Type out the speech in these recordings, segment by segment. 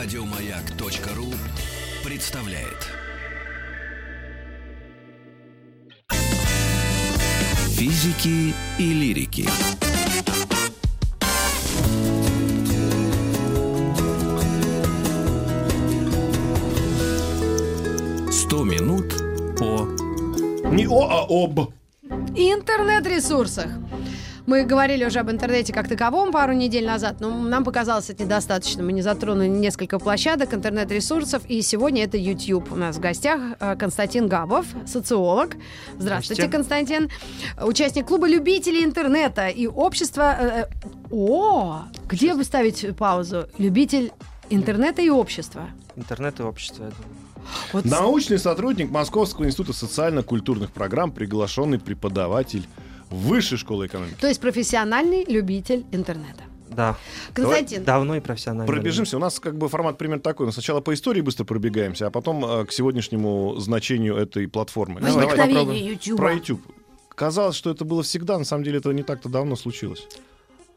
Радиомаяк.ру представляет. Физики и лирики. Сто минут по Не о, а об. интернет-ресурсах. Мы говорили уже об интернете как таковом пару недель назад, но нам показалось это недостаточно. Мы не затронули несколько площадок интернет-ресурсов, и сегодня это YouTube. У нас в гостях э, Константин Габов, социолог. Здравствуйте, Здравствуйте. Константин. Участник клуба любителей интернета и общества... э, э, О, где вы ставите паузу? Любитель интернета и общества. Интернет и общество, я думаю. Вот Научный сотрудник Московского института социально-культурных программ, приглашенный преподаватель Высшей школы экономики. То есть профессиональный любитель интернета. Да. Константин, Давно и профессионально. Пробежимся. У нас как бы формат примерно такой. Мы сначала по истории быстро пробегаемся, а потом э, к сегодняшнему значению этой платформы. Давай, возникновение. YouTube. про YouTube. Казалось, что это было всегда, на самом деле это не так-то давно случилось.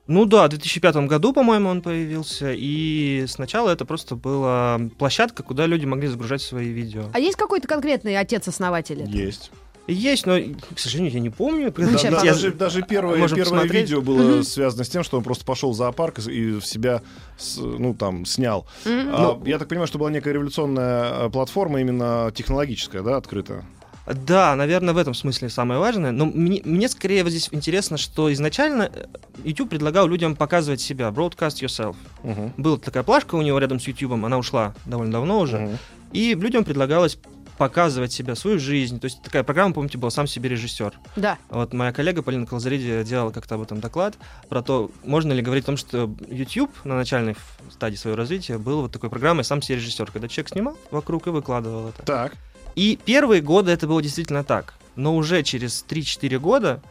Ну да, в 2005 году, по-моему, он появился. И сначала это просто была площадка, куда люди могли загружать свои видео. А есть какой-то конкретный отец-основатель? Есть. Есть, но, к сожалению, я не помню. Ну, Да, да, Я- даже, даже первое, Можем первое посмотреть. видео было Мгм. связано с тем, что он просто пошел в зоопарк и в себя с- ну, там, снял. М? А, я так понимаю, что была некая революционная э, платформа, именно технологическая, да, открытая. Да, наверное, в этом смысле самое важное. Но мне, мне скорее вот здесь интересно, что изначально э, YouTube предлагал людям показывать себя, broadcast yourself. Мгм. Была такая плашка у него рядом с YouTube, она ушла довольно давно уже. Мгм. И людям предлагалось показывать себя, свою жизнь. То есть такая программа, помните, была «Сам себе режиссер». Да. Вот моя коллега Полина Колзариди делала как-то об этом доклад, про то, можно ли говорить о том, что YouTube на начальной стадии своего развития был вот такой программой «Сам себе режиссер», когда человек снимал вокруг и выкладывал это. Так. И первые годы это было действительно так. Но уже через 3-4 года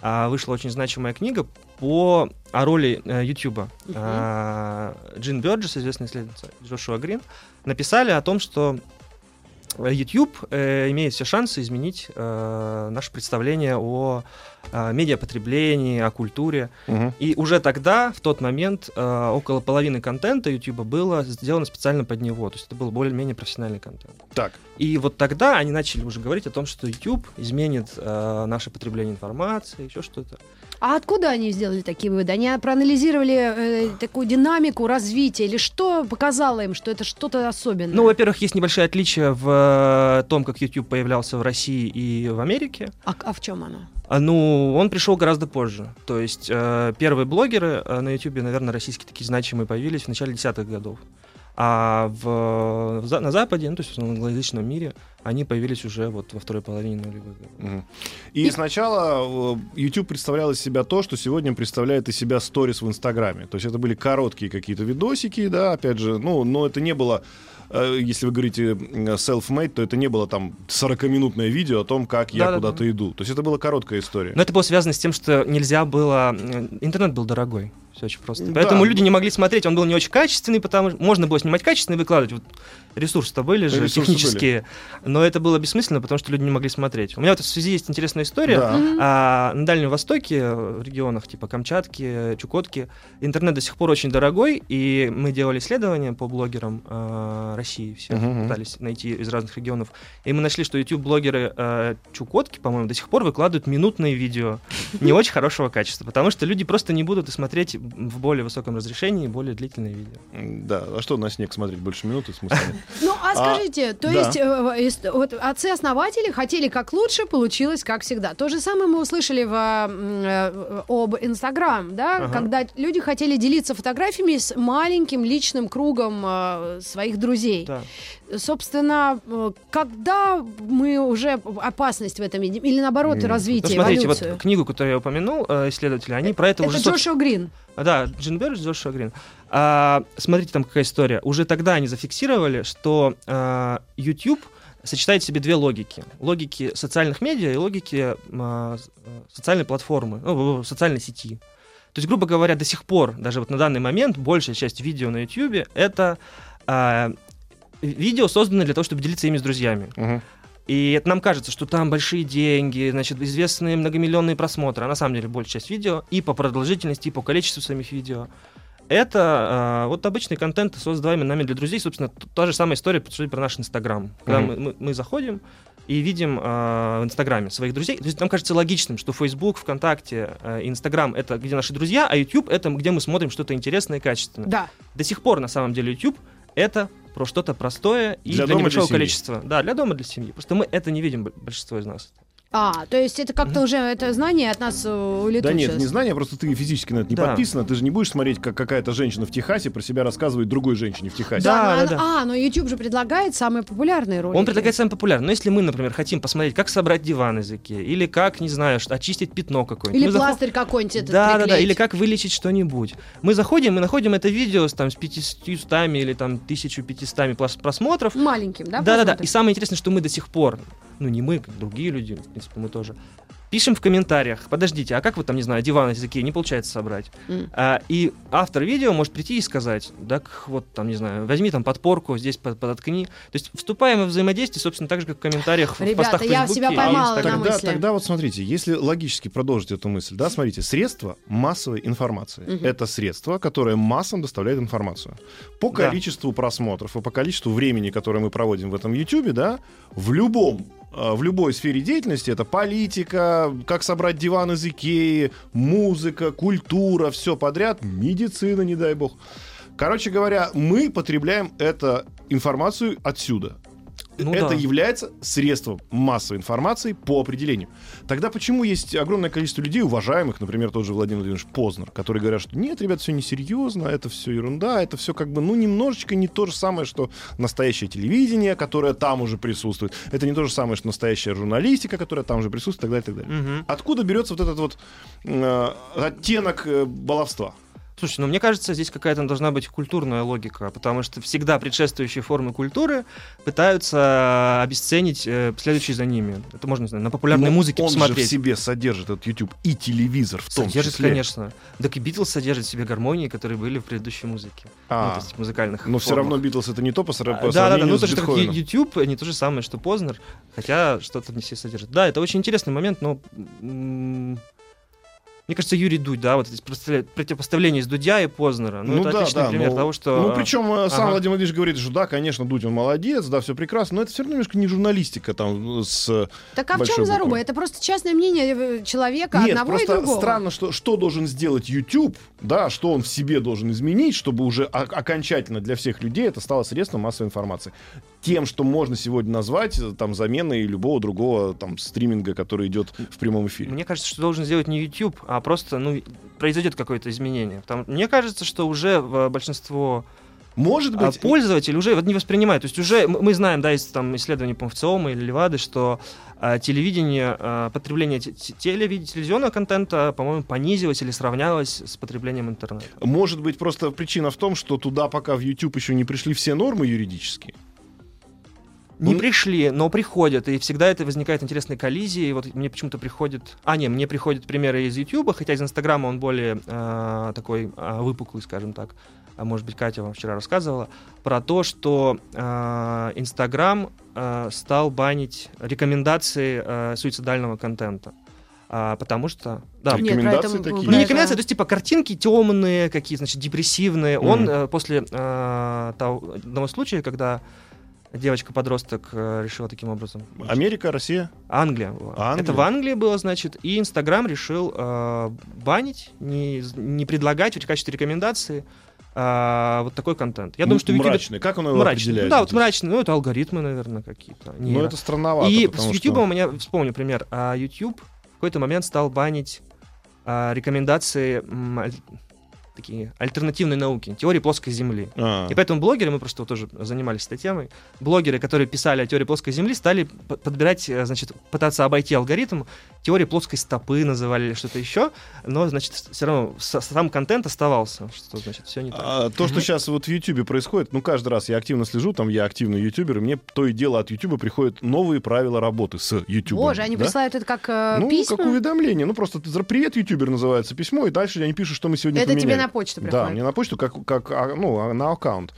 а, вышла очень значимая книга по о роли э, YouTube. А, Джин Бёрджес, известный исследователь, Джошуа Грин, написали о том, что YouTube э, имеет все шансы изменить э, наше представление о э, медиапотреблении, о культуре. Мгм. И уже тогда, в тот момент, э, около половины контента YouTube было сделано специально под него. То есть это был более-менее профессиональный контент. Так. И вот тогда они начали уже говорить о том, что YouTube изменит э, наше потребление информации, еще что-то. А откуда они сделали такие выводы? Они проанализировали э, такую динамику развития или что показало им, что это что-то особенное? Ну, во-первых, есть небольшое отличие в том, как YouTube появлялся в России и в Америке. а, а в чем оно? А, ну, он пришел гораздо позже. То есть э, первые блогеры э, на YouTube, наверное, российские такие значимые появились в начале десятых годов. А в, в на Западе, ну, то есть в англоязычном мире, они появились уже вот во второй половине нулевых годов. Мгм. И, сначала э, YouTube представлял из себя то, что сегодня представляет из себя сторис в Инстаграме. То есть это были короткие какие-то видосики, да, опять же, ну, но это не было, если вы говорите self-made, то это не было там 40-минутное видео о том, как я Да-да-да. куда-то иду. То есть это была короткая история. Но это было связано с тем, что нельзя было... э, Интернет был дорогой. Все очень просто. Да. Поэтому люди не могли смотреть, он был не очень качественный, потому что можно было снимать качественно и выкладывать. Вот ресурсы-то были же Ресурсы технические, но это было бессмысленно, потому что люди не могли смотреть. У меня вот в связи есть интересная история. Да. А на Дальнем Востоке, в регионах типа Камчатки, Чукотки, интернет до сих пор очень дорогой, и мы делали исследования по блогерам э, России, все мгм. пытались найти из разных регионов, и мы нашли, что YouTube-блогеры э, Чукотки, по-моему, до сих пор выкладывают минутные видео не очень хорошего качества, потому что люди просто не будут и смотреть в более высоком разрешении более длительные видео. Да, а что на снег смотреть больше минуты? Смысла нет. Ну, а А, скажите, то да. есть э, э, ис- вот отцы-основатели хотели как лучше, получилось как всегда. То же самое мы услышали в, э, об Инстаграм, да, Ага. когда люди хотели делиться фотографиями с маленьким личным кругом э, своих друзей. Собственно, э, когда мы уже опасность в этом видим? Или наоборот, М. Ну, развитие, смотрите, эволюцию? вот книгу, которую я упомянул, э, исследователи, они про это, Это уже... собственно, Джошуа Грин. Да, Джин Бердж, Джошуа Грин. А, смотрите, там какая история. Уже тогда они зафиксировали, что а, YouTube сочетает в себе две логики. Логики социальных медиа и логики а, социальной платформы, ну, социальной сети. То есть, грубо говоря, до сих пор, даже вот на данный момент, большая часть видео на YouTube это видео, созданные для того, чтобы делиться ими с друзьями. Мгм. И это нам кажется, что там большие деньги, значит, известные многомиллионные просмотры, а на самом деле большая часть видео и по продолжительности, и по количеству самих видео. Это э, вот обычный контент, созданный нами для друзей. Собственно, та же самая история про наш Инстаграм. Когда Мгм. мы, мы- мы заходим и видим э, в Инстаграме своих друзей. То есть нам кажется логичным, что Facebook, ВКонтакте, э, Инстаграм — это где наши друзья, а YouTube — это где мы смотрим что-то интересное и качественное. Да. До сих пор, на самом деле, YouTube — это про что-то простое и Для для, дома, небольшого для количества. Да, для дома, для семьи. Просто мы это не видим, большинство из нас. А, то есть это как-то уже это знание от нас э, улетучилось. Да нет, не знание, просто ты физически на это не Да. подписана. Ты же не будешь смотреть, как какая-то женщина в Техасе про себя рассказывает другой женщине в Техасе. Да, но да, она- да. А, но YouTube же предлагает самые популярные ролики. Он предлагает самый популярный. Но если мы, например, хотим посмотреть, как собрать диван из Икеи, или как, не знаю, очистить пятно какое-нибудь. Или мы заход- пластырь какой-нибудь этот Да, да, да, приклеить. или как вылечить что-нибудь. Мы заходим и находим это видео с, там, с 500 или там 1500 прос- просмотров. Маленьким, да? Да, да, да. просмотр? И самое интересное, что мы до сих пор, ну не мы, как другие люди, в принципе, мы тоже, пишем в комментариях, подождите, а как вот там, не знаю, диван из Икеи не получается собрать? М. А, и автор видео может прийти и сказать, так вот там, не знаю, возьми там подпорку, здесь под- подоткни. То есть вступаем во взаимодействие, собственно, так же, как в комментариях в Ребята, постах в я Фейсбуке себя и поймала на Инстаграме. мысли. Тогда, тогда вот смотрите, если логически продолжить эту мысль, да, смотрите, средства массовой информации. Мгм. Это средство, которое массам доставляет информацию. По Да. количеству просмотров и по количеству времени, которое мы проводим в этом YouTube, да, в любом в любой сфере деятельности это политика, как собрать диван из Икеи, музыка, культура, все подряд, медицина, не дай бог. Короче говоря, мы потребляем эту информацию отсюда. Ну это да. является средством массовой информации по определению. Тогда почему есть огромное количество людей, уважаемых, например, тот же Владимир Владимирович Познер, которые говорят, что нет, ребят, все несерьезно, это все ерунда, это все как бы, ну, немножечко не то же самое, что настоящее телевидение, которое там уже присутствует. Это не то же самое, что настоящая журналистика, которая там уже присутствует, и так далее, и так далее. Мгм. Откуда берется вот этот вот э, оттенок э, баловства? Слушай, ну мне кажется, здесь какая-то должна быть культурная логика, потому что всегда предшествующие формы культуры пытаются обесценить э, следующие за ними. Это можно, не знаю, на популярной Но музыке он же посмотреть. в себе содержит этот YouTube и телевизор в том Содержит, числе. конечно. Так и Битлз содержит в себе гармонии, которые были в предыдущей музыке. А, Ну, то есть музыкальных но все формах. равно Битлз это не то по, сра- А, по Да, да, да, сравнению ну с то, что. YouTube, не то же самое, что Познер, хотя что-то не все содержит. Да, это очень интересный момент, но мне кажется, Юрий Дудь, да, вот здесь противопоставля- противопоставление из Дудя и Познера. Ну, Ну это да, отличный да, пример ну, того, что... Ну, причем э, сам ага. Владимир Владимирович говорит, что да, конечно, Дудь, он молодец, да, все прекрасно, но это все равно немножко не журналистика там с... Так а в чем заруба? Это просто частное мнение э, человека Нет, одного и просто другого. странно, что, что должен сделать YouTube, да, что он в себе должен изменить, чтобы уже окончательно для всех людей это стало средством массовой информации. Тем, что можно сегодня назвать э, там заменой любого другого там стриминга, который идет в прямом эфире. Мне кажется, что должен сделать не YouTube, а просто, ну, произойдет какое-то изменение. Потому, мне кажется, что уже э, большинство Может а, быть, пользователей уже вот не воспринимают. То есть уже мы знаем, да, из там, исследований по или Левады, что а, телевидение, а, потребление телевизионного контента, по-моему, понизилось или сравнялось с потреблением интернета. может быть просто причина в том, что туда пока в YouTube еще не пришли все нормы юридические. Не Ну, пришли, но приходят, и всегда это возникает интересной коллизии. И вот мне почему-то приходит... А, не, мне приходят примеры из YouTube, хотя из Инстаграма он более а, такой а, выпуклый, скажем так. А может быть, Катя вам вчера рассказывала, про то, что а, Инстаграм а, стал банить рекомендации а, суицидального контента. А, потому что... Да, Нет, Рекомендации это- такие. про не рекомендации, то есть типа картинки темные, какие, значит, депрессивные. Мгм. Он э, после э, того, одного случая, когда девочка-подросток э, решила таким образом. Америка, Россия. Англия. Англия? Это в Англии было, значит, и Инстаграм решил э, банить, не, не предлагать в качестве рекомендации э, вот такой контент. Я думаю, что YouTube мрачный. Как он его мрачный. определяет? Ну да, вот мрачный. Ну, это алгоритмы, наверное, какие-то. Ну, нейро. это странновато. И с YouTube что- у меня, вспомню пример, а, YouTube в какой-то момент стал банить а, рекомендации такие альтернативной науки, теории плоской Земли. А. И поэтому блогеры, мы просто вот тоже занимались этой темой, блогеры, которые писали о теории плоской Земли, стали подбирать, э, значит, пытаться обойти алгоритм, теории плоской стопы называли или что-то еще, но, значит, все равно сам контент оставался, что, значит, все не так. А, то, что сейчас вот в Ютубе происходит, ну, каждый раз я активно слежу, там я активный ютубер, и мне то и дело от Ютуба приходят новые правила работы с Ютубом. Боже, они да? присылают это как э, Ну, письма? как уведомление. Ну, просто ты- «Привет, ютубер» называется письмо, и дальше они пишут, что мы сегодня Это тебе поменяли. на почту Да, приходит. мне на почту, как, как а, ну, а, на аккаунт.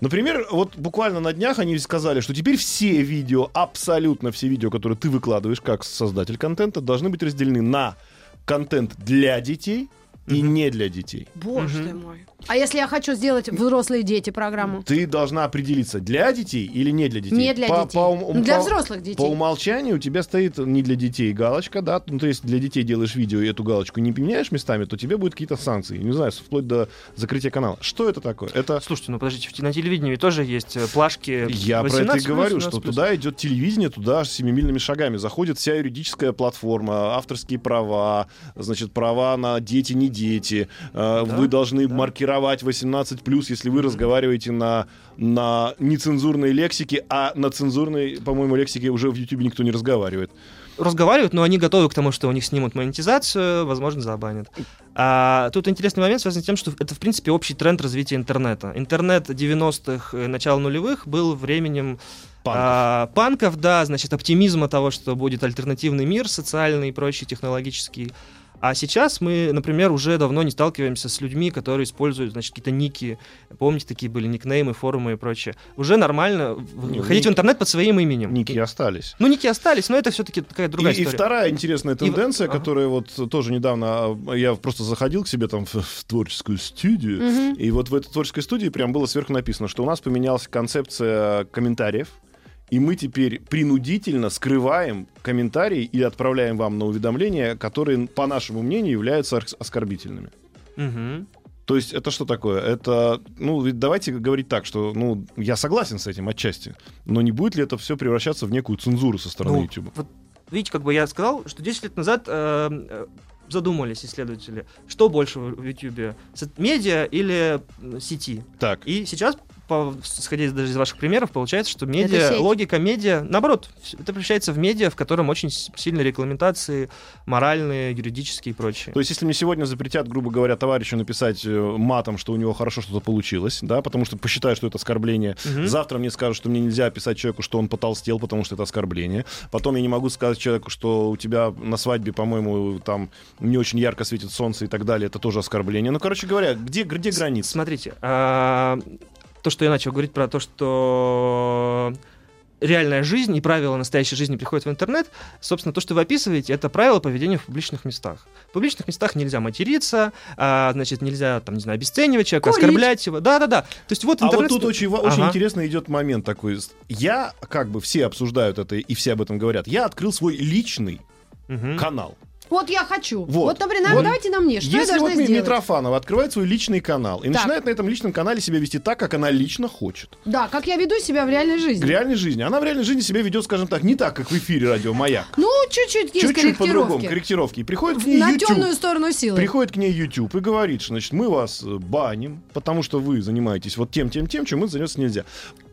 Например, вот буквально на днях они сказали, что теперь все видео, абсолютно все видео, которые ты выкладываешь как создатель контента, должны быть разделены на контент для детей и не для детей. Боже ты мой. А если я хочу сделать взрослые дети программу? Ты должна определиться, для детей или не для детей. Не для По- детей. по ум- Ну, для по- взрослых детей. По умолчанию у тебя стоит не для детей галочка, да, ну то есть для детей делаешь видео и эту галочку не поменяешь местами, то тебе будут какие-то санкции, не знаю, вплоть до закрытия канала. Что это такое? Это Слушайте, ну подождите, на телевидении тоже есть э, плашки. я про это и 18 говорю, 18 что туда идет телевидение, туда семимильными шагами заходит вся юридическая платформа, авторские права, значит, права на дети, не дети. Э, Да, Вы должны да. маркировать 18+, если вы разговариваете на, на нецензурной лексике, а на цензурной, по-моему, лексике уже в YouTube никто не разговаривает. разговаривают, но они готовы к тому, что у них снимут монетизацию, возможно, забанят. А тут интересный момент связан с тем, что это, в принципе, общий тренд развития интернета. Интернет 90-х, э, начала нулевых был временем Панков. а, панков, да, значит, оптимизма того, что будет альтернативный мир социальный и прочий, технологический. А сейчас мы, например, уже давно не сталкиваемся с людьми, которые используют, значит, какие-то ники. Помните, такие были никнеймы, форумы и прочее. Уже нормально в- Не, выходить в ники- интернет под своим именем. Ники остались. Ну, ники остались, но это все-таки такая другая и, и история. вторая интересная в- тенденция, ага. которая вот тоже недавно а, я просто заходил к себе там в, в творческую студию, Мгм. и вот в этой творческой студии прям было сверху написано, что у нас поменялась концепция комментариев, и мы теперь принудительно скрываем комментарии или отправляем вам на уведомления, которые, по нашему мнению, являются ос- оскорбительными. Мгм. То есть это что такое? Это, ну, ведь давайте говорить так, что, ну, я согласен с этим отчасти, но не будет ли это все превращаться в некую цензуру со стороны Ну, YouTube? Вот видите, как бы я сказал, что 10 лет назад э, э, задумались исследователи, что больше в YouTube, медиа или сети. Так. И сейчас, по, исходя из, даже из ваших примеров, получается, что медиа, логика медиа, наоборот, это превращается в медиа, в котором очень сильные регламентации, моральные, юридические и прочие. То есть, если мне сегодня запретят, грубо говоря, товарищу написать э, матом, что у него хорошо что-то получилось, да, потому что посчитают, что это оскорбление. Мгм. Завтра мне скажут, что мне нельзя писать человеку, что он потолстел, потому что это оскорбление. Потом я не могу сказать человеку, что у тебя на свадьбе, по-моему, там не очень ярко светит солнце и так далее. Это тоже оскорбление. Ну, короче говоря, где, где граница? Смотрите, а, то, что я начал говорить про то, что реальная жизнь и правила настоящей жизни приходят в интернет, собственно, то, что вы описываете, это правила поведения в публичных местах. В публичных местах нельзя материться, а, значит, нельзя, там, не знаю, обесценивать человека, Курить. оскорблять его. Да-да-да. То есть вот А вот интернет... тут очень, ва- очень Ага. интересно идет момент такой. Я, как бы все обсуждают это и все об этом говорят, я открыл свой личный Мгм. канал. Вот я хочу. Вот. Вот, например, Вот. давайте на мне. Что я Если должна вот сделать? Митрофанова открывает свой личный канал и Так. начинает на этом личном канале себя вести так, как она лично хочет. Да, как я веду себя в реальной В жизни. реальной жизни. Она в реальной жизни себя ведет, скажем так, не так, как в эфире радио Маяк. Ну, чуть-чуть есть Чуть-чуть по-другому, корректировки. корректировки. И приходит к ней На YouTube. темную сторону силы. Приходит к ней YouTube и говорит, что, значит, мы вас э, баним, потому что вы занимаетесь вот тем, тем, тем, чем мы заняться нельзя.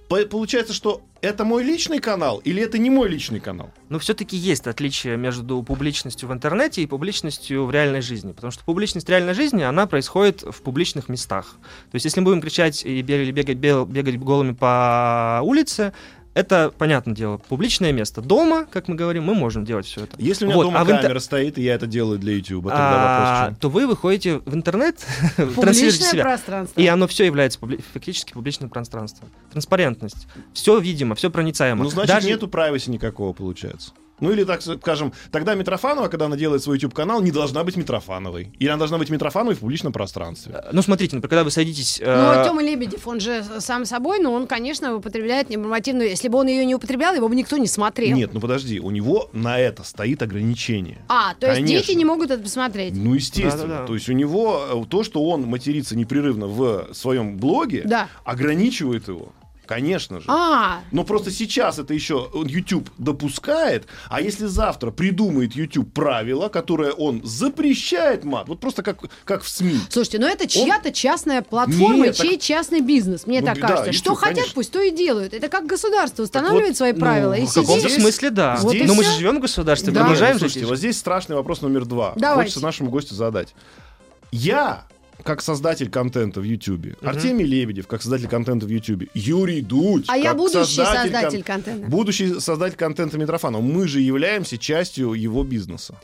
По- Получается, что это мой личный канал или это не мой личный канал? Но все-таки есть отличие между публичностью в интернете и публичностью в реальной жизни. Потому что публичность реальной жизни, она происходит в публичных местах. То есть, если мы будем кричать и бегать, бегать, бегать голыми по улице, это, понятное дело, публичное место. Дома, как мы говорим, мы можем делать все это. Если у меня Вот, дома а в интер- камера стоит, и я это делаю для YouTube, тогда А, вопрос то вы выходите в интернет, транслируете себя. пространство. И оно все является публи- фактически публичным пространством. Транспарентность. Все видимо, все проницаемо. Ну, значит, Даже- нету privacy никакого, получается. Ну или, так скажем, тогда Митрофанова, когда она делает свой YouTube-канал, не должна быть Митрофановой. Или она должна быть Митрофановой в публичном пространстве. Ну, смотрите, например, когда вы садитесь... Ну, э, а Тёма Лебедев, он же сам собой, но он, конечно, употребляет ненормативную... Если бы он ее не употреблял, его бы никто не смотрел. Нет, ну подожди, у него на это стоит ограничение. А, то есть Конечно. дети не могут это посмотреть. Ну, естественно. Да-да-да. То есть у него э, то, что он матерится непрерывно в своем блоге, Да. ограничивает его. Конечно же. А, Но просто сейчас это еще YouTube допускает, а если завтра придумает YouTube правила, которое он запрещает мат, вот просто как, как в СМИ. слушайте, ну это чья-то частная платформа, Нет, чей так- частный бизнес, мне Ну, так да, кажется. YouTube, Что хотят, конечно. пусть то и делают. Это как государство устанавливает вот, свои правила. Ну, и в каком-то смысле, да. Вот и Но мы же живем в государстве, Да. продолжаем Ну, жить. слушайте, вот здесь страшный вопрос номер два. Давайте. Хочется нашему гостю задать. Я как создатель контента в Ютубе, Мгм. Артемий Лебедев, как создатель контента в Ютубе, Юрий Дудь, А я будущий кон- создатель контента. Будущий создатель контента Митрофанова. Мы же являемся частью его бизнеса.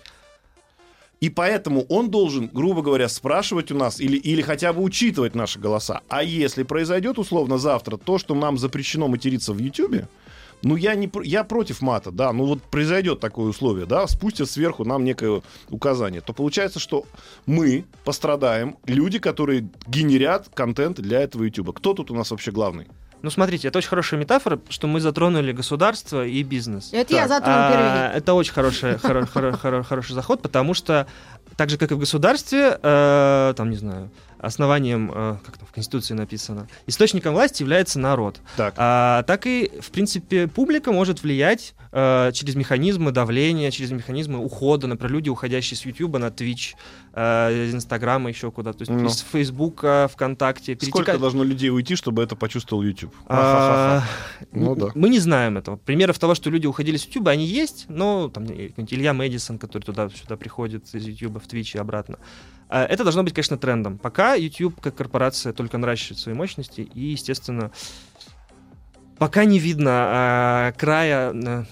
И поэтому он должен, грубо говоря, спрашивать у нас или, или хотя бы учитывать наши голоса. А если произойдет условно завтра то, что нам запрещено материться в Ютубе, Ну, я, не, я против мата, да. Ну, вот произойдет такое условие, да, спустят сверху нам некое указание. То получается, что мы пострадаем, люди, которые генерят контент для этого YouTube. Кто тут у нас вообще главный? Ну, смотрите, это очень хорошая метафора, что мы затронули государство и бизнес. Это я Так, затрону А, первый. Это очень хороший, хоро- хоро- хоро- хороший заход, потому что так же, как и в государстве, э, там, не знаю, основанием, э, как там в Конституции написано, источником власти является народ. Так. А, так и, в принципе, публика может влиять э, через механизмы давления, через механизмы ухода. Например, люди, уходящие с YouTube на Twitch, э, из Инстаграма, еще куда-то. То есть Ну. из Фейсбука, ВКонтакте. Сколько перетекать- должно людей уйти, чтобы это почувствовал YouTube? а, Ну да. Мы не знаем этого. Примеров того, что люди уходили с YouTube, они есть, но там э, Илья Мэдисон, который туда-сюда приходит из YouTube в Twitch и обратно. А, Это должно быть, конечно, трендом. Пока YouTube как корпорация только наращивает свои мощности, и, естественно, пока не видно а, края а,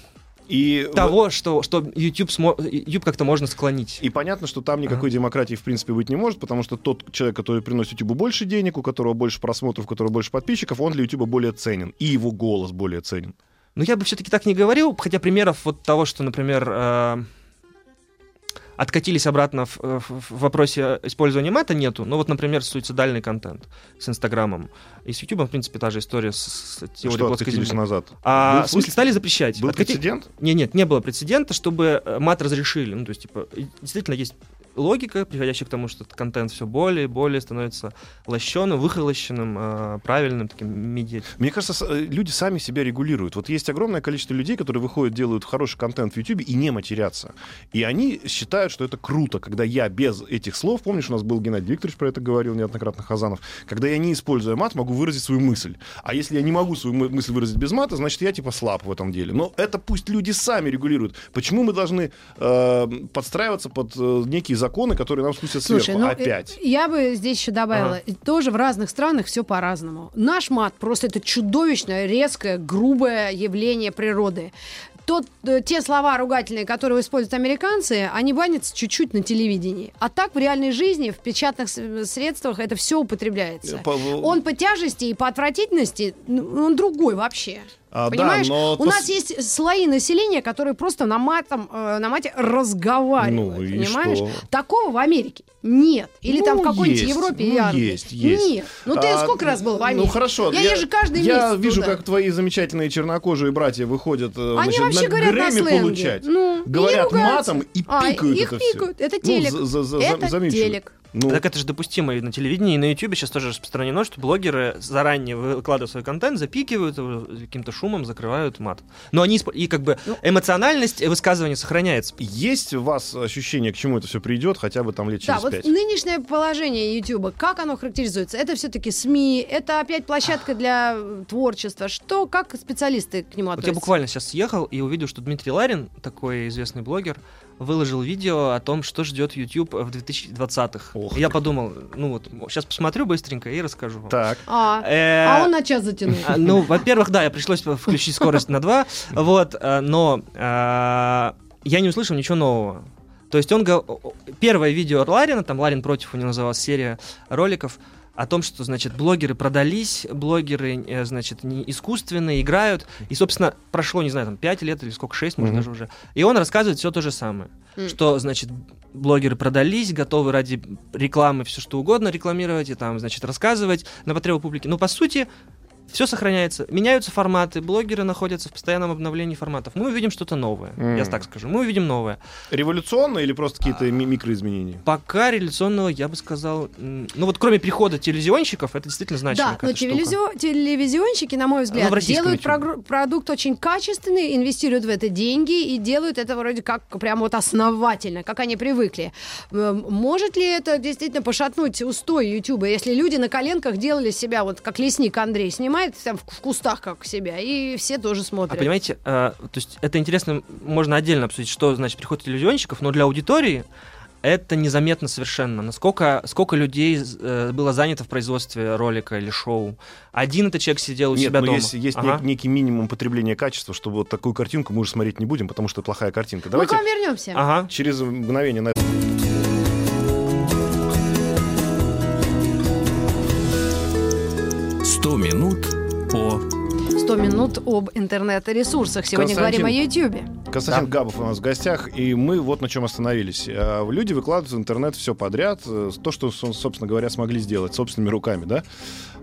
И того, что, что YouTube, смо- YouTube как-то можно склонить. И понятно, что там никакой демократии в принципе быть не может, потому что тот человек, который приносит YouTube больше денег, у которого больше просмотров, у которого больше подписчиков, он для YouTube более ценен. И его голос более ценен. Но я бы все-таки так не говорил, хотя примеров вот того, что, например, э, откатились обратно в, в- в вопросе использования мата, нету. Ну вот, например, суицидальный контент с Инстаграмом. И с Ютубом, в принципе, та же история с, с теорией что плоской земли. назад. А, Был в смысле, стали запрещать. Был Откати- прецедент? Не, нет, не было прецедента, чтобы э, мат разрешили. Ну, то есть, типа, действительно есть логика, приводящая к тому, что контент все более и более становится лощеным, выхолощенным, э, правильным, таким медиа. Мне кажется, э, люди сами себя регулируют. Вот есть огромное количество людей, которые выходят, делают хороший контент в YouTube и не матерятся. И они считают, что это круто, когда я без этих слов, помнишь, у нас был Геннадий Викторович про это говорил неоднократно Хазанов, когда я не используя мат, могу выразить свою мысль. А если я не могу свою мы- мысль выразить без мата, значит, я типа слаб в этом деле. Но это пусть люди сами регулируют. Почему мы должны э, подстраиваться под э, некие законы, которые нам спустят Слушай, сверху? ну, э, Опять. я бы здесь еще добавила, и тоже в разных странах все по-разному. Наш мат просто это чудовищное, резкое, грубое явление природы. Тот, э, те слова ругательные, которые используют американцы, они банятся чуть-чуть на телевидении. А так в реальной жизни, в печатных с- средствах это все употребляется. По- Он по тяжести и по отвратительности, ну, он другой вообще. А, да, Понимаешь, но у то нас есть слои населения, которые просто на, матом, э, на мате разговаривают. Ну, и понимаешь? что? Такого в Америке нет. Или там в Ну, какой-нибудь есть, Европе ну, или Англии. есть, есть. Нет. Ну ты А, сколько раз был в Америке? Ну хорошо. Я, езжу каждый Я месяц вижу, туда. как твои замечательные чернокожие братья выходят э, Они значит, вообще на говорят на Грэмми сленге. получать. Ну, и говорят ругаются. матом и А, пикают их это пикают. Это Ну, телек. за- за- за- Это телек. Ну, Так это же допустимо и на телевидении, и на Ютубе сейчас тоже распространено, что блогеры заранее выкладывают свой контент, запикивают его каким-то шумом, закрывают мат. Но они и как бы Ну. эмоциональность высказывания сохраняется. есть у вас ощущение, к чему это все придет, хотя бы там лет Да, через вот пять? нынешнее положение YouTube, как оно характеризуется? Это все-таки СМИ, это опять площадка для э, творчества. Что, как специалисты к нему Вот я относятся? буквально сейчас съехал и увидел, что Дмитрий Ларин, такой известный блогер, выложил видео о том, что ждет YouTube в 2020-х. Ох, И я подумал, ну вот, сейчас посмотрю быстренько и расскажу вам. Так. А, Э, а он на час затянул. А, Ну, во-первых, да, я пришлось включить скорость на 2, вот, э, но э, я не услышал ничего нового. То есть он... Первое видео Ларина, там Ларин против, у него называлась серия роликов, о том, что, значит, блогеры продались, блогеры, э, значит, не искусственные, играют. И, собственно, прошло, не знаю, там, 5 лет или сколько, 6, может, Мгм. даже уже. И он рассказывает все то же самое. М. Что, значит, блогеры продались, готовы ради рекламы все что угодно рекламировать и там, значит, рассказывать на потребу публики. Но, по сути, все сохраняется. Меняются форматы, блогеры находятся в постоянном обновлении форматов. Мы увидим что-то новое, я М. так скажу. Мы увидим новое. Революционно или просто какие-то А. ми- микроизменения? Пока реляционного, я бы сказал, ну вот кроме прихода телевизионщиков, это действительно значимая Да, но телевизио- телевизионщики, на мой взгляд, Ну, делают прогр- продукт очень качественный, инвестируют в это деньги и делают это вроде как прям вот основательно, как они привыкли. Эм, Может ли это действительно пошатнуть устой YouTube, если люди на коленках делали себя, вот как лесник Андрей снимает там в в кустах как себя, и все тоже А смотрят. понимаете, э, то есть это интересно, можно отдельно обсудить, что значит приход телевизионщиков, но для аудитории это незаметно совершенно. Насколько сколько людей э, было занято в производстве ролика или шоу. Один этот человек сидел у Нет, себя но дома. есть, есть Ага. нек- некий минимум потребления качества, чтобы вот такую картинку мы уже смотреть не будем, потому что это плохая картинка. Мы к Давайте вам вернемся. Ага. через мгновение на это. «100 минут по...» 100 минут об интернет-ресурсах. Сегодня Константин. говорим о Ютьюбе. Константин Да. Габов у нас в гостях, и мы вот на чем остановились. А, Люди выкладывают в интернет все подряд, э, то, что, со- собственно говоря, смогли сделать собственными руками, да?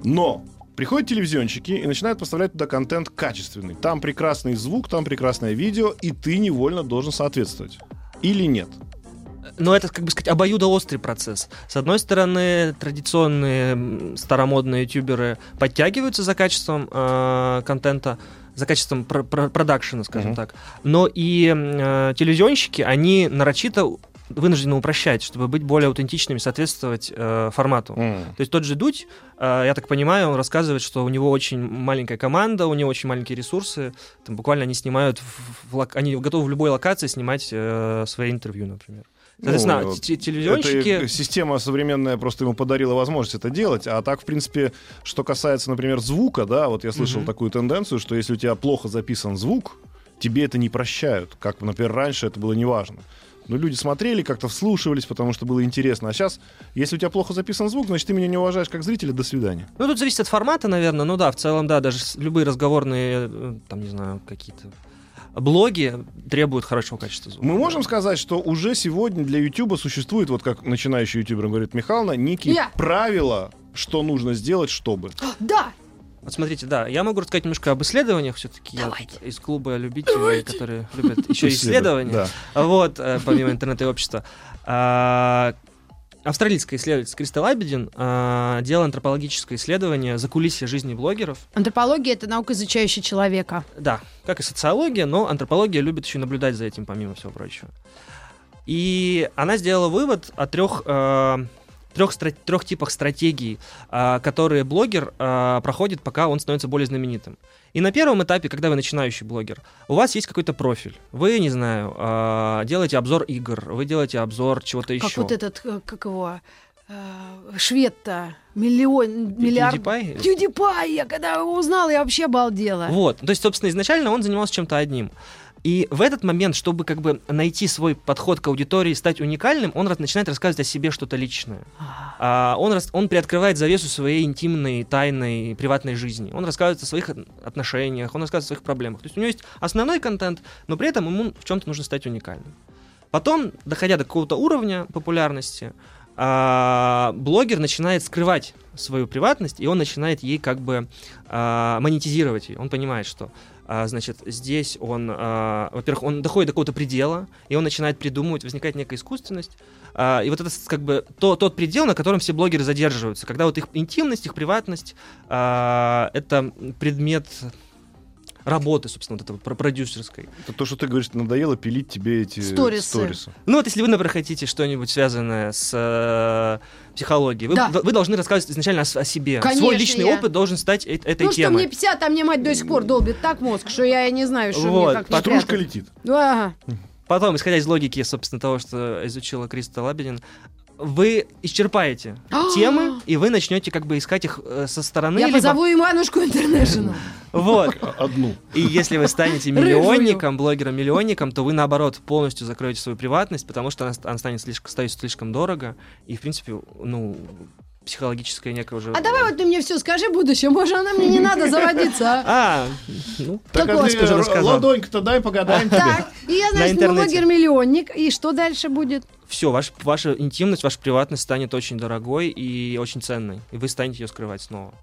Но приходят телевизионщики и начинают поставлять туда контент качественный. Там прекрасный звук, там прекрасное видео, и ты невольно должен соответствовать. Или нет? Но это, как бы сказать, обоюдоострый процесс. С одной стороны, традиционные старомодные ютуберы подтягиваются за качеством э, контента, за качеством про- про- продакшена, скажем Мгм. так. Но и э, телевизионщики, они нарочито вынуждены упрощать, чтобы быть более аутентичными, соответствовать э, формату. М. То есть тот же Дудь, э, я так понимаю, он рассказывает, что у него очень маленькая команда, у него очень маленькие ресурсы. Там буквально они снимают, в- в они готовы в любой локации снимать э, свои интервью, например. Соответственно, Ну, те- те- телевизионщики... Это система современная просто ему подарила возможность это делать. А так, в принципе, что касается, например, звука, да, вот я слышал Мгм. такую тенденцию, что если у тебя плохо записан звук, тебе это не прощают. Как, например, раньше это было неважно. Ну, люди смотрели, как-то вслушивались, потому что было интересно. А сейчас, если у тебя плохо записан звук, значит, ты меня не уважаешь как зрителя, до свидания. Ну, тут зависит от формата, наверное. Ну да, в целом, да, даже любые разговорные, э, там, не знаю, какие-то блоги требуют хорошего качества звука. Мы можем сказать, что уже сегодня для YouTube существует, вот как начинающий ютубер говорит Михайловна, некие Я. правила, что нужно сделать, чтобы. Да, Вот смотрите, да, я могу рассказать немножко об исследованиях, все-таки я Давайте. из клуба любителей, которые любят еще исследования. Да. Вот, э, помимо интернета и общества. А, Австралийская исследовательница Криста Лабедин а, делала антропологическое исследование за кулисья жизни блогеров. антропология это наука, изучающая человека. Да, как и социология, но антропология любит еще наблюдать за этим, помимо всего прочего. И она сделала вывод о трех, э, трех, трех типах стратегий, э, которые блогер э, проходит, пока он становится более знаменитым. И на первом этапе, когда вы начинающий блогер, у вас есть какой-то профиль. Вы, не знаю, э, делаете обзор игр, вы делаете обзор чего-то еще. Как вот этот, э, как его, швед-то, миллион, миллиард... PewDiePie? PewDiePie, я когда его узнала, я вообще обалдела. Вот, то есть, собственно, изначально он занимался чем-то одним. И в этот момент, чтобы как бы найти свой подход к аудитории, стать уникальным, он начинает рассказывать о себе что-то личное. А, он, рас- он приоткрывает завесу своей интимной, тайной, приватной жизни. Он рассказывает о своих от- отношениях, он рассказывает о своих проблемах. То есть у него есть основной контент, но при этом ему в чем-то нужно стать уникальным. Потом, доходя до какого-то уровня популярности, а, блогер начинает скрывать свою приватность, и он начинает ей как бы а, монетизировать ее. Он понимает, что а, значит, здесь он, а, во-первых, он доходит до какого-то предела, и он начинает придумывать, возникает некая искусственность. А, и вот это как бы то, тот предел, на котором все блогеры задерживаются, когда вот их интимность, их приватность, это предмет работы, собственно, вот этого про- продюсерской. Это то, что ты говоришь, надоело пилить тебе эти Сторисы. сторисы. Ну вот если вы, например, хотите что-нибудь связанное с э, психологией, вы, Да. вы должны рассказывать изначально о, о себе. Конечно, Свой личный я. опыт должен стать э- этой ну, что темой. мне 50, а мне мать до сих пор долбит так мозг, что я и не знаю, что Вот, мне как прятать. летит. Ага. Потом, исходя из логики, собственно, того, что изучила Криста Лабедин, вы исчерпаете темы, и вы начнете как бы искать их э, со стороны. Я либо- позову Иванушку Интернешнл. Вот. А- Одну. И если вы станете миллионником, блогером-миллионником, то вы, наоборот, полностью закроете свою приватность, потому что она, она станет слишком, стоит слишком дорого, и, в принципе, ну, психологическая некая уже... А давай вот ты мне все скажи будущее, может, она мне не надо заводиться, а? А, ну, Так а вот. ты ладоньку-то дай, погадаем тебе. Так, и я, значит, блогер-миллионник, и что дальше будет? Все, ваш, ваша интимность, ваша приватность станет очень дорогой и очень ценной, и вы станете ее скрывать снова.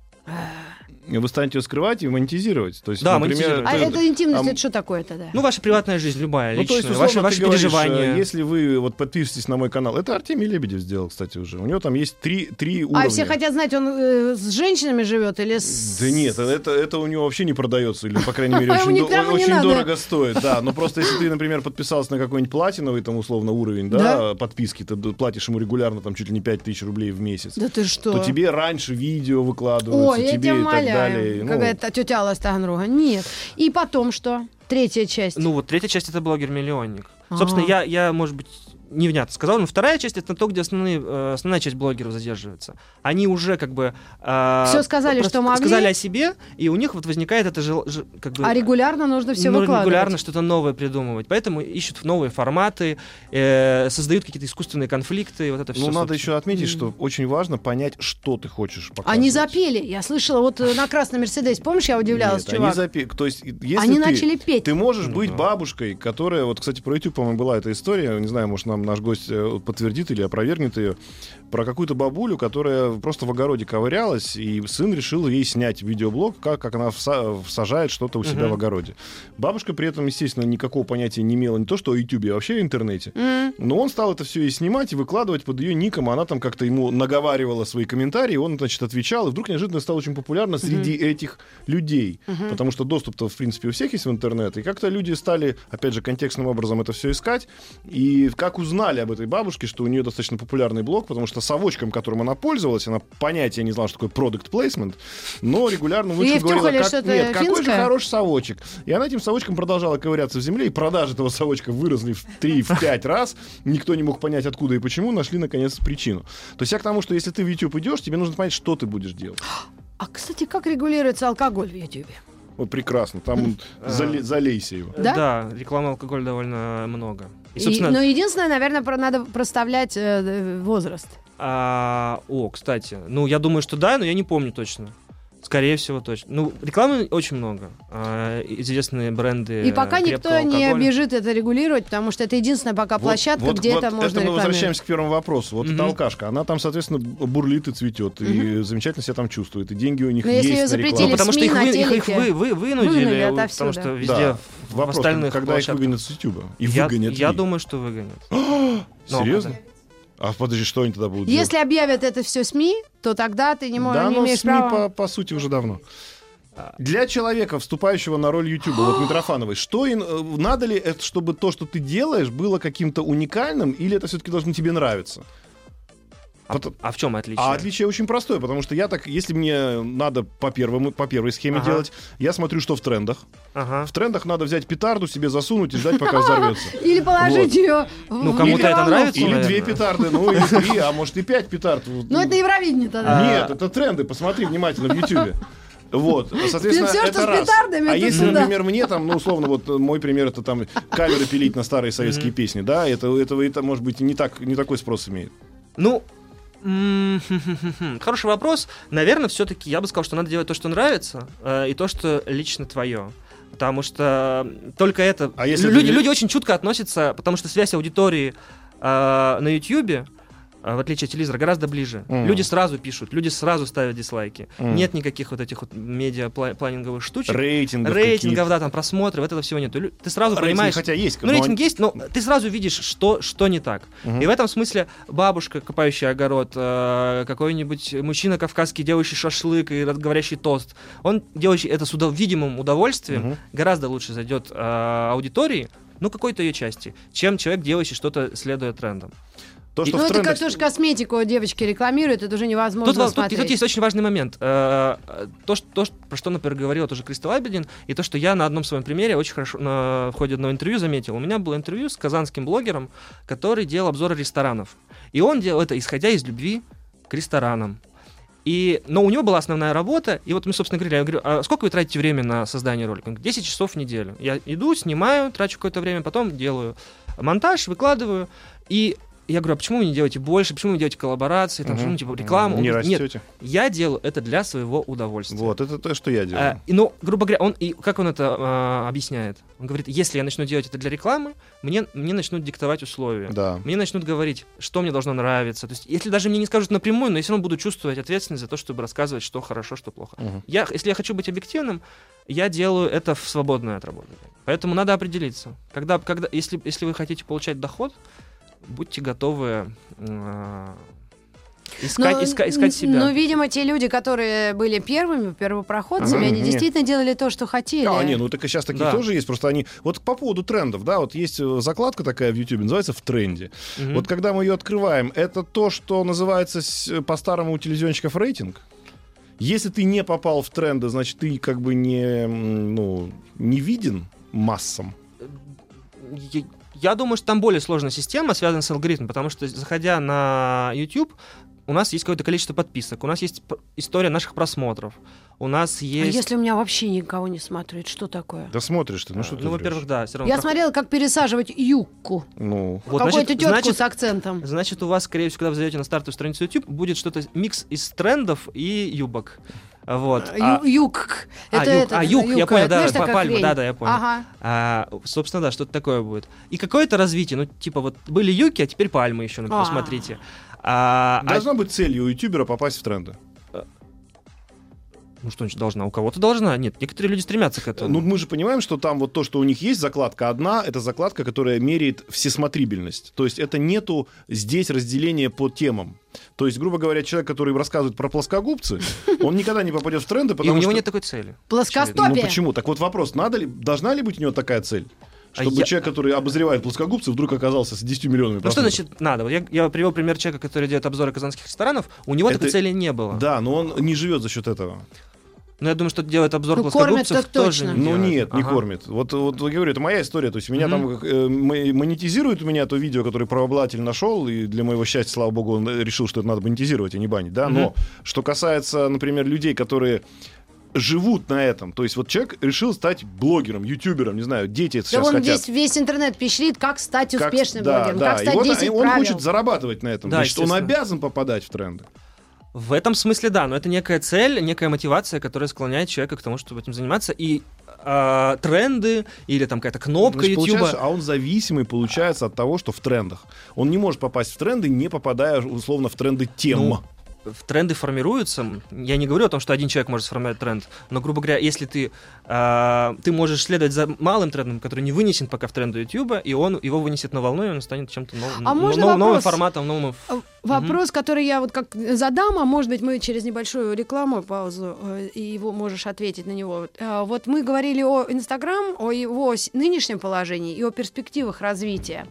И Вы станете ее скрывать и монетизировать. То есть, Да, например, монетизировать. А это интимность, а, это что такое тогда? Ну, ваша приватная жизнь, любая, Ну, то личная, есть, ваши, ваши говоришь, переживания. э, если вы вот подпишетесь на мой канал, это Артемий Лебедев сделал, кстати, уже. У него там есть три, три уровня. А все хотят знать, он э, с женщинами живет или с... Да нет, это, это у него вообще не продается, или, по крайней мере, А очень, дорого стоит. Да, но просто если ты, например, подписался на какой-нибудь платиновый, там, условно, уровень, да, подписки, ты платишь ему регулярно, там, чуть ли не 5000 рублей в месяц, Да ты что? то тебе раньше видео выкладываются, тебе и так далее. Ну, Какая-то тетя Алла Таганрога. Нет. И потом что? Третья часть. Ну, вот третья часть — это блогер-миллионник. Ага. Собственно, я, я, может быть, невнятно сказал. Но вторая часть это то, где основные, э, основная часть блогеров задерживается. Они уже как бы э, Всё сказали, что могли. сказали о себе, и у них вот возникает это же, как бы А регулярно нужно все ну, выкладывать. регулярно что-то новое придумывать. Поэтому ищут новые форматы, э, создают какие-то искусственные конфликты. Вот это все. Ну, надо еще отметить, что очень важно понять, что ты хочешь показывать. Они запели. Я слышала, вот на красном Мерседесе, помнишь, я удивлялась, Нет, чувак? они запе- То есть, если Они ты, начали петь. Ты можешь быть да. бабушкой, которая... Вот, кстати, про YouTube, по-моему, была эта история. Не знаю, может, нам наш гость э, подтвердит или опровергнет ее. Про какую-то бабулю, которая просто в огороде ковырялась, и сын решил ей снять видеоблог, как, как она всажает что-то у себя Мгм. в огороде. Бабушка при этом, естественно, никакого понятия не имела не то, что о YouTube, а вообще о интернете. М. Но он стал это все и снимать, и выкладывать под ее ником. Она там как-то ему наговаривала свои комментарии, он, значит, отвечал. И вдруг неожиданно стало очень популярно среди этих людей. Потому что доступ-то, в принципе, у всех есть в интернет. И как-то люди стали, опять же, контекстным образом это все искать. И как узнали об этой бабушке, что у нее достаточно популярный блог, потому что совочком, которым она пользовалась, она понятия не знала, что такое product placement, но регулярно внучка говорила, как, нет, какой же финское?» хороший совочек. И она этим совочком продолжала ковыряться в земле, и продажи этого совочка выросли в 3-5 раз. Никто не мог понять, откуда и почему, нашли, наконец, причину. То есть я к тому, что если ты в YouTube идешь, тебе нужно понять, что ты будешь делать. А, кстати, как регулируется алкоголь в Ютьюбе? Вот прекрасно, там зале- залейся его. Да? Да, рекламы алкоголя довольно много. И, И- собственно, но единственное, наверное, про- надо проставлять э, э, возраст. а, о, кстати, ну я думаю, что да, но я не помню точно. Скорее всего, точно. Ну, рекламы очень много. А, известные бренды. И пока никто крепкого не алкоголя. бежит это регулировать, потому что это единственная пока Вот- площадка, вот- где вот это можно мы рекламировать. возвращаемся к первому вопросу. Вот Мгм. эта алкашка, она там, соответственно, бурлит и цветет, и замечательно себя там чувствует, и деньги у них Но если есть её на запретили рекламу. Ну, потому что СМИ их, на вы, их, их вы, вы вынудили, отовсюду. потому что везде Да. в Вопрос, остальных когда их площадках. выгонят с YouTube. И я, выгонят я ли? думаю, что выгонят. Серьезно? А подожди, что они тогда будут делать? Если объявят это все СМИ, то тогда ты не, можешь, Да, не но имеешь СМИ права. по, по сути уже давно. Для человека, вступающего на роль Ютуба, вот Митрофановой, что э, надо ли это, чтобы то, что ты делаешь, было каким-то уникальным, или это все-таки должно тебе нравиться? А, Потом- а в чем отличие? А отличие очень простое, потому что я так, если мне надо по первому, по первой схеме Ага. делать, я смотрю, что в трендах. Ага. В трендах надо взять петарду себе засунуть и ждать, пока взорвется. Или положить ее Ну, кому-то это нравится, Или две петарды, ну или три, а может и пять петард. Ну, это Евровидение тогда. Нет, это тренды, посмотри внимательно в Ютьюбе. Вот, соответственно, Всё, это раз. петардами, а если, сюда. например, мне там, ну, условно, вот мой пример, это там каверы пилить на старые советские песни, да, это, это, это, может быть, не, так, не такой спрос имеет. Ну. Хороший вопрос. Наверное, все-таки я бы сказал, что надо делать то, что нравится, э, и то, что лично твое. Потому что только это... А если люди, это- люди очень чутко относятся, потому что связь аудитории э, на YouTube в отличие от телевизора, гораздо ближе. Мгм. Люди сразу пишут, люди сразу ставят дизлайки. Мгм. Нет никаких вот этих вот медиа-планинговых штучек. Рейтингов Рейтингов, да, там просмотры, вот этого всего нет. Ты сразу каких-то. понимаешь... хотя есть. Ну, но рейтинг есть, но ты сразу видишь, что, что не так. Мгм. И в этом смысле бабушка, копающая огород, э, какой-нибудь мужчина кавказский, делающий шашлык и говорящий тост, он делающий это с удов- видимым удовольствием, Мгм. гораздо лучше зайдет э, аудитории, ну, какой-то ее части, чем человек, делающий что-то, следуя трендам. То, что Ну, это как тоже косметику девочки рекламируют, это уже невозможно Тут, во- тут- смотреть. тут есть очень важный момент. Э, э, То, что, то, что- про что, например, говорила тоже Кристал Абедин, и то, что я на одном своем примере очень хорошо на, в ходе одного интервью заметил. У меня было интервью с казанским блогером, который делал обзоры ресторанов. И он делал это, исходя из любви к ресторанам. И, но у него была основная работа, и вот мы, собственно, говорили, я говорю, а сколько вы тратите время на создание ролика? Он говорит, 10 часов в неделю. Я иду, снимаю, трачу какое-то время, потом делаю монтаж, выкладываю, и я говорю, а почему вы не делаете больше, почему вы не делаете коллаборации, там, Мгм. ну, типа, рекламу? Он Не говорит, Нет, растете. я делаю это для своего удовольствия. Вот, это то, что я делаю. А, и, ну, грубо говоря, он и как он это а, объясняет? Он говорит, если я начну делать это для рекламы, мне, мне начнут диктовать условия. Да. Мне начнут говорить, что мне должно нравиться. То есть, если даже мне не скажут напрямую, но я все равно буду чувствовать ответственность за то, чтобы рассказывать, что хорошо, что плохо. Мгм. Я, если я хочу быть объективным, я делаю это в свободное от работы. Поэтому надо определиться. Когда, когда, если, если вы хотите получать доход, будьте готовы э, искать, Ну, иска- искать себя. Ну, видимо, те люди, которые были первыми, первопроходцами, Ага, они не. действительно делали то, что хотели. А, не, ну так и сейчас такие Да. тоже есть, просто они... Вот по поводу трендов, да, вот есть э, закладка такая в YouTube, называется «В тренде». Мгм. Вот когда мы ее открываем, это то, что называется с- по-старому у телевизионщиков рейтинг. Если ты не попал в тренды, значит, ты как бы не, ну, не виден массам. Я, думаю, что там более сложная система, связанная с алгоритмом, потому что, заходя на YouTube, у нас есть какое-то количество подписок, у нас есть история наших просмотров, у нас А есть... если у меня вообще никого не смотрит, что такое? Да смотришь ты, ну что ты ну, во-первых, да, все равно. Я проход- смотрела, как пересаживать юбку. Ну, Вот, Какую-то значит- тетку значит, с акцентом. Значит, у вас, скорее всего, когда вы зайдете на стартовую страницу YouTube, будет что-то микс из трендов и юбок. Вот. А- Юг. а, Это, юг, это, а, юг, я понял, да, Знаешь, пальма, да, да, я понял. Ага. А, собственно, да, что-то такое будет. И какое-то развитие, ну, типа, вот были юки, а теперь пальмы еще, например, А. смотрите. А, а- должна быть целью у ютубера попасть в тренды. ну, что значит должна? У кого-то должна. Нет, некоторые люди стремятся к этому. Ну, мы же понимаем, что там вот то, что у них есть закладка одна, это закладка, которая меряет всесмотрибельность. То есть это нету здесь разделения по темам. То есть, грубо говоря, человек, который рассказывает про плоскогубцы, он никогда не попадет в тренды, и потому у него что... нет такой цели. Плоскостопие. Ну почему? Так вот вопрос, надо ли, должна ли быть у него такая цель? А Чтобы я- человек, который обозревает плоскогубцы, вдруг оказался с 10 миллионами Ну, что значит надо? Вот Я, я привел пример человека, который делает обзоры казанских ресторанов. У него Это- такой цели не было. Да, но он не живет за счет этого. Но я думаю, что делает обзор Ну, плоскогубцев кормят так тоже точно. не Ну делает. нет, не Ага. кормит. Вот, вот я говорю, это моя история. То есть меня Мгм. там э, мо- монетизирует у меня то видео, которое правообладатель нашел, и для моего счастья, слава богу, он решил, что это надо монетизировать, а не банить. Да? Но Мгм. что касается, например, людей, которые живут на этом. То есть вот человек решил стать блогером, ютубером, не знаю, дети это Да сейчас вон хотят. весь, весь интернет пищит, как стать Как- успешным да, блогером, да. как И стать вот 10 он правил. хочет зарабатывать на этом. Да, Значит, он обязан попадать в тренды. В этом смысле, да, но это некая цель, некая мотивация, которая склоняет человека к тому, чтобы этим заниматься. И а, тренды или там какая-то кнопка Значит, YouTube. получается, а он зависимый получается от того, что в трендах. Он не может попасть в тренды, не попадая условно в тренды тем. Ну, тренды формируются. Я не говорю о том, что один человек может сформировать тренд, но, грубо говоря, если ты, а, ты можешь следовать за малым трендом, который не вынесен пока в тренды YouTube, и он его вынесет на волну, и он станет чем-то новым, А можно новым, новым форматом, новым... А, Вопрос, который я вот как задам, а может быть мы через небольшую рекламу, паузу, э, и его можешь ответить на него. Э, Вот мы говорили о Инстаграм, о его нынешнем положении и о перспективах развития.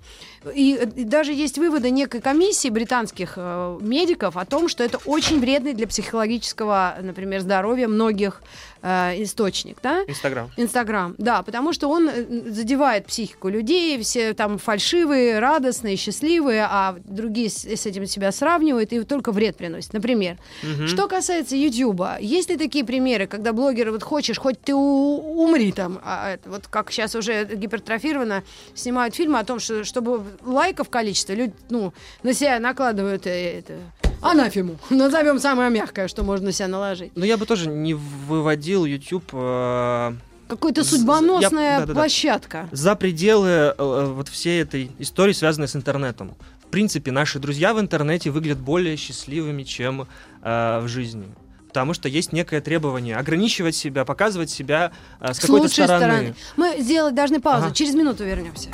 И, э, даже есть выводы некой комиссии британских э, медиков о том, что это очень вредный для психологического, например, здоровья многих э, источник, да? Инстаграм. Инстаграм, да, потому что он э, задевает психику людей, все там фальшивые, радостные, счастливые, а другие с, с этим себя сравнивают и только вред приносят. Например, Мгм. что касается Ютуба, есть ли такие примеры, когда блогеры, вот хочешь, хоть ты у- умри там, а, это вот как сейчас уже гипертрофировано, снимают фильмы о том, что чтобы лайков количество, люди, ну, на себя накладывают э, это, анафему. Назовем самое мягкое, что можно на себя наложить. Ну, я бы тоже не выводил YouTube э, Какая-то судьбоносная я- да-да-да. площадка. за пределы э, э, вот всей этой истории, связанной с интернетом. В принципе, наши друзья в интернете выглядят более счастливыми, чем э, в жизни. Потому что есть некое требование ограничивать себя, показывать себя э, с С какой-то лучшей стороны. стороны. Мы сделать должны паузу. Ага. Через минуту вернемся.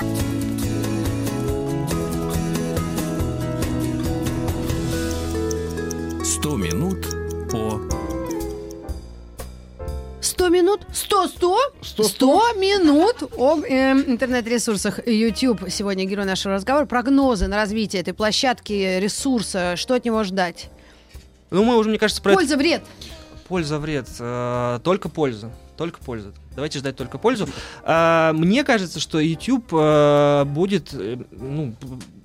Сто минут по 100 минут? 100, 100? Сто- 100 минут об эм, интернет-ресурсах YouTube. Сегодня герой нашего разговора. Прогнозы на развитие этой площадки, ресурса. Что от него ждать? Ну, мы уже, мне кажется, про это Польза, вред. Польза, вред. Э, только польза. Только польза. Давайте ждать только пользу. А, мне кажется, что YouTube э, будет, э, ну,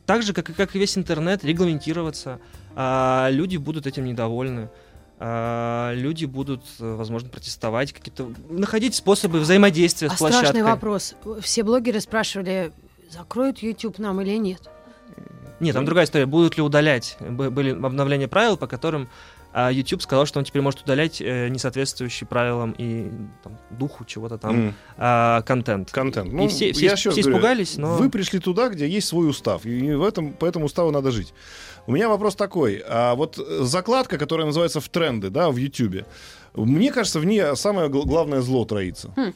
так же, как, и- как и весь интернет, регламентироваться. А, люди будут этим недовольны. Люди будут, э, возможно, протестовать, какие-то находить способы взаимодействия А с площадкой. страшный вопрос. Все блогеры спрашивали, закроют YouTube нам или нет? Нет, там другая история. Будут ли удалять? Были обновления правил, по которым а, YouTube сказал, что он теперь может удалять э, несоответствующий правилам и там, духу чего-то там М. а, контент. Контент. И все, все, все говорю, испугались, но... Вы пришли туда, где есть свой устав, и в этом, по этому уставу надо жить. У меня вопрос такой. А вот э, закладка, которая называется в тренды, да, в Ютьюбе, мне кажется, в ней самое гл- главное зло троится. Хм.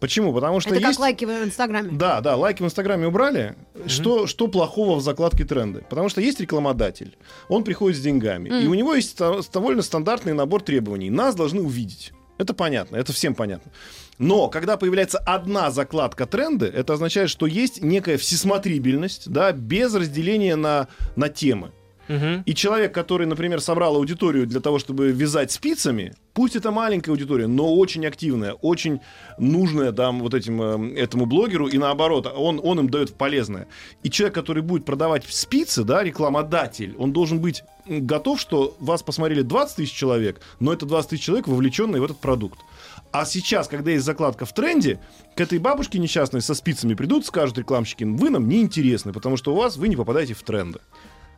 Почему? Потому что Это как есть... лайки в Инстаграме. Да, да, лайки в Инстаграме убрали. Что, что плохого в закладке тренды? Потому что есть рекламодатель, он приходит с деньгами, и у него есть довольно стандартный набор требований. Нас должны увидеть. Это понятно, это всем понятно. Но когда появляется одна закладка тренды, это означает, что есть некая всесмотрибельность, да, без разделения на, на темы. Мгм. И человек, который, например, собрал аудиторию для того, чтобы вязать спицами, пусть это маленькая аудитория, но очень активная, очень нужная там вот этим, э, этому блогеру, и наоборот, он, он им дает полезное. И человек, который будет продавать спицы, да, рекламодатель, он должен быть готов, что вас посмотрели 20 тысяч человек, но это 20 тысяч человек, вовлеченные в этот продукт. А сейчас, когда есть закладка в тренде, к этой бабушке несчастной со спицами придут, скажут рекламщики, вы нам не интересны, потому что у вас вы не попадаете в тренды.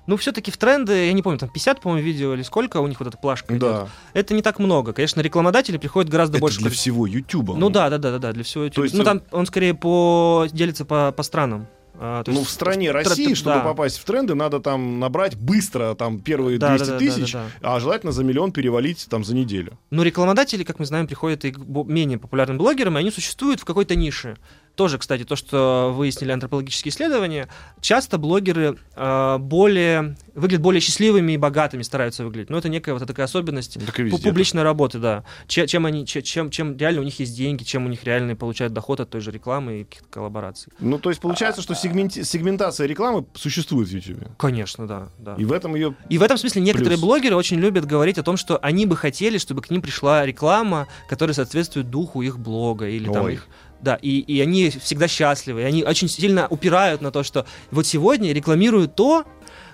Ну, все-таки в тренды, я не помню, там 50, по-моему, видео или сколько у них вот эта плашка идет. Да. Это не так много. Конечно, рекламодатели приходят гораздо Это больше. для всего Ютуба. Ну да, да, да, да, да, для всего YouTube. есть, ну там он скорее по делится по, по странам. А, Ну, есть в стране тр- России, тр- чтобы да. попасть в тренды, надо там набрать быстро там первые Да, 200 да, да, тысяч, да, а желательно за миллион перевалить там за неделю. Но рекламодатели, как мы знаем, приходят и к менее популярным блогерам, и они существуют в какой-то нише. Тоже, кстати, то, что выяснили антропологические исследования, часто блогеры э, более выглядят более счастливыми и богатыми стараются выглядеть. Но это некая вот такая особенность Так пу- везде. публичной работы, да. Че- Чем, они, че- чем, чем реально у них есть деньги, чем у них реально получают доход от той же рекламы и каких-то коллабораций. Ну, то есть получается, что сегменти- сегментация рекламы существует в YouTube. Конечно, да. да. И в этом ее... И в этом смысле некоторые Плюс. блогеры очень любят говорить о том, что они бы хотели, чтобы к ним пришла реклама, которая соответствует духу их блога или там Ой. их. Да, и, и они всегда счастливы. И они очень сильно упирают на то, что вот сегодня рекламирую то,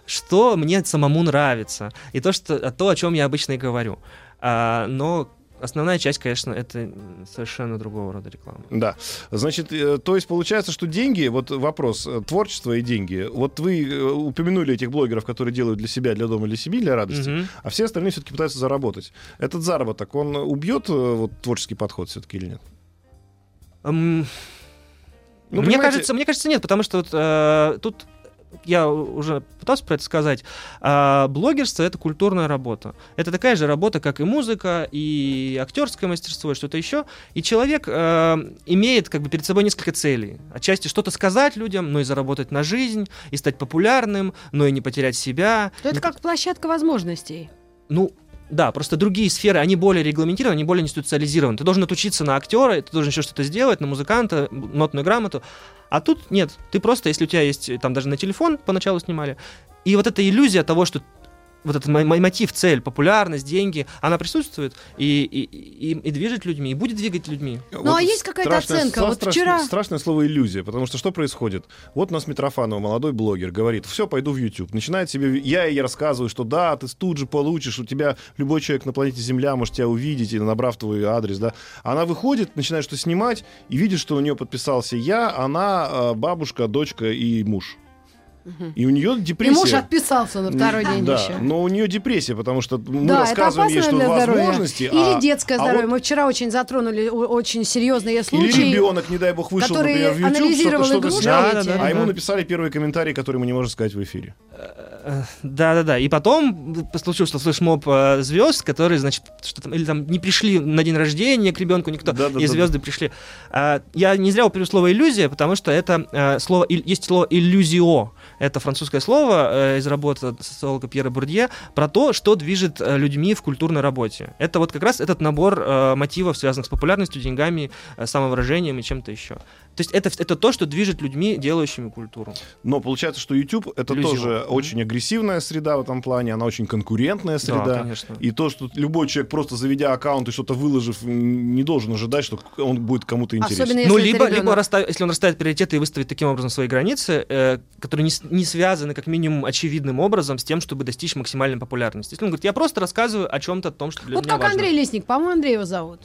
что мне самому нравится, и то, что, то о чем я обычно и говорю. А, но основная часть, конечно, это совершенно другого рода реклама. Да. Значит, э, то есть получается, что деньги, вот вопрос, э, творчество и деньги. Вот вы э, упомянули этих блогеров, которые делают для себя, для дома, для семьи, для радости, Мгм. а все остальные все-таки пытаются заработать. Этот заработок, он убьет вот, творческий подход все-таки или нет? М, Ну, мне, понимаете- кажется, мне кажется, нет, потому что вот, э, тут я уже пытался про это сказать. а, блогерство это культурная работа. Это такая же работа, как и музыка, и актерское мастерство, и что-то еще. И человек э, имеет как бы перед собой несколько целей. Отчасти что-то сказать людям, но и заработать на жизнь, и стать популярным, но и не потерять себя. То это как площадка возможностей. Ну, да, просто другие сферы, они более регламентированы, они более институциализированы. Ты должен отучиться на актера, ты должен еще что-то сделать, на музыканта, нотную грамоту. А тут нет. Ты просто, если у тебя есть, там даже на телефон поначалу снимали, и вот эта иллюзия того, что вот этот мо- мо- мотив, цель, популярность, деньги, она присутствует и, и, и, и движет людьми, и будет двигать людьми. Ну, а есть какая-то оценка? Вот страшное, вчера- страшное слово иллюзия, потому что что происходит? Вот у нас Митрофанова, молодой блогер, говорит, все, пойду в YouTube. Начинает себе, я ей рассказываю, что да, ты тут же получишь, у тебя любой человек на планете Земля может тебя увидеть, и набрав твой адрес, да. Она выходит, начинает что снимать, и видит, что у нее подписался я, она, э, бабушка, дочка и муж. И у нее И депрессия. муж отписался на второй день да, еще. но у нее депрессия, потому что мы да, рассказываем ей, что для здоровья. возможности. Или а- детское а здоровье. вот- Мы вчера очень затронули очень серьезные Или случаи. ребенок, не дай бог, вышел, который например, в YouTube, что-то, что-то снял. Да, да, да. а ему написали первые комментарии, которые мы не можем сказать в эфире. Да-да-да. И потом случилось, что флешмоб э, звезд, которые, значит, что там, или там не пришли на день рождения к ребенку никто, Да-да-да. и звезды пришли. А, Я не зря упомянул слово иллюзия, потому что это э, слово, есть слово иллюзио. Это французское слово э, из работы социолога Пьера Бурдье про то, что движет э, людьми в культурной работе. Это вот как раз этот набор э, мотивов, связанных с популярностью, деньгами, самовыражением и чем-то еще. То есть это, это то, что движет людьми, делающими культуру. Но получается, что YouTube это Иллюзион. тоже Мгм. очень агрессивная среда в этом плане, она очень конкурентная Да, среда. конечно. И то, что любой человек, просто заведя аккаунт и что-то выложив, не должен ожидать, что он будет кому-то интересен. Особенно Ну, если это либо, либо расстав- если он расставит приоритеты и выставит таким образом свои границы, э, которые не, не связаны, как минимум, очевидным образом с тем, чтобы достичь максимальной популярности. Если он говорит, я просто рассказываю о чем-то, о том, что для Вот меня как важно. Андрей Лесник, по-моему, Андрей его зовут.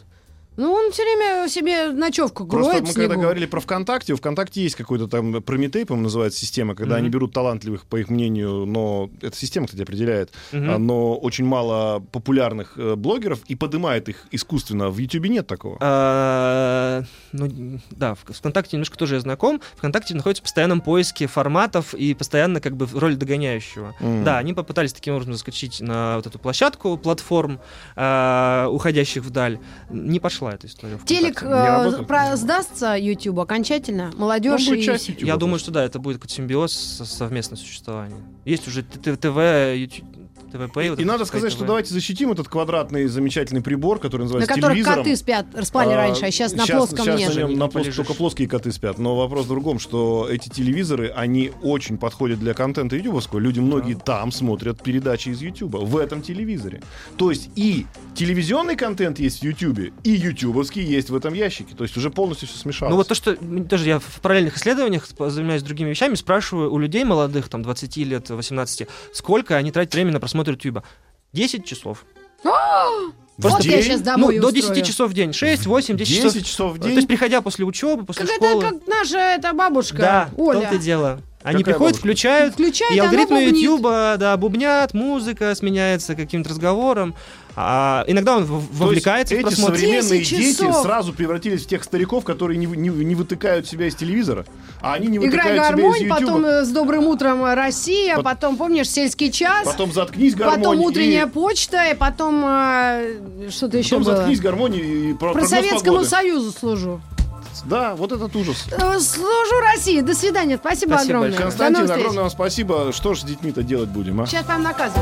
Ну, он все время себе ночевку Просто гроет мы в когда снегу. говорили про ВКонтакте, у ВКонтакте есть какой-то там Прометей, по-моему, называется система, когда Мгм. они берут талантливых, по их мнению, но эта система, кстати, определяет, а, но очень мало популярных э, блогеров и поднимает их искусственно. В Ютубе нет такого. А, ну, да, в ВКонтакте немножко тоже я знаком. ВКонтакте находится в постоянном поиске форматов и постоянно как бы в роли догоняющего. Да, они попытались таким образом заскочить на вот эту площадку платформ, а, уходящих вдаль. Не пошла эта история. Телек э, про- сдастся YouTube окончательно? Молодежь будет и... YouTube Я думаю, что да, это будет какой-то симбиоз со- совместное существование. Есть уже ТВ, YouTube, ТВ Pay. вот И надо сказать, что давайте защитим этот квадратный замечательный прибор, который На называется которых телевизором. коты спят, спали А, раньше, а сейчас на щас- плоском щас нет. на нем на плос- только плоские коты спят. Но вопрос в другом, что эти телевизоры, они очень подходят для контента ютубовского. Люди многие там смотрят передачи из ютуба, в этом телевизоре. То есть и телевизионный контент есть в ютубе, и ютубовский есть в этом ящике. То есть уже полностью все смешалось. Ну вот то, что тоже я в параллельных исследованиях занимаюсь другими вещами, спрашиваю у людей молодых, там 20 лет, 18, сколько они тратят время на просмотр Ютуба. 10 часов. Вот день? я сейчас Ну, домой до устрою. 10 часов в день. 6, 8, 10 часов. 10 часов в То день. есть, приходя после учебы, после Как это школы. как наша эта бабушка, Да, в Оля. том-то и дело. Они Какая приходят, бабушка? включают, Включает, и алгоритмы. Ютуба, да, бубнят, музыка сменяется каким-то разговором. А иногда он в- То есть вовлекается в эти просмотр. современные 10 дети часов. сразу превратились в тех стариков, которые не, вы- не, не вытыкают себя из телевизора, а они не Играй вытыкают себя из гармонь, Ютуба. потом э, с добрым утром э, Россия, Пот- потом, помнишь, сельский час, Потом заткнись гармонь. потом и- утренняя почта, и потом э, что-то еще Потом было. заткнись гармонь и про, Про Советскому погоды. Союзу служу. Да, вот этот ужас. Э, Служу России. До свидания. Спасибо, Спасибо огромное. Константин, огромное вам спасибо. Что ж с детьми-то делать будем, а? Сейчас прям наказывать.